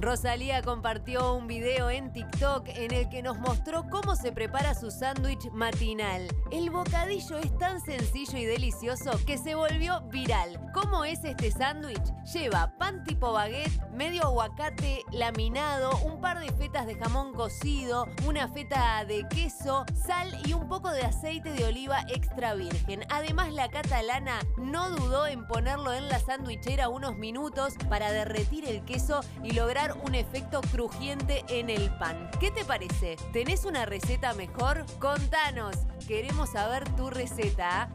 Rosalía compartió un video en TikTok en el que nos mostró cómo se prepara su sándwich matinal. El bocadillo es tan sencillo y delicioso que se volvió viral. ¿Cómo es este sándwich? Lleva pan tipo baguette, medio aguacate laminado, un par de fetas de jamón cocido, una feta de queso, sal y un poco de aceite de oliva extra virgen. Además, la catalana no dudó en ponerlo en la sandwichera unos minutos para derretir el queso y lograr un efecto crujiente en el pan. ¿Qué te parece? ¿Tenés una receta mejor? Contanos. Queremos saber tu receta.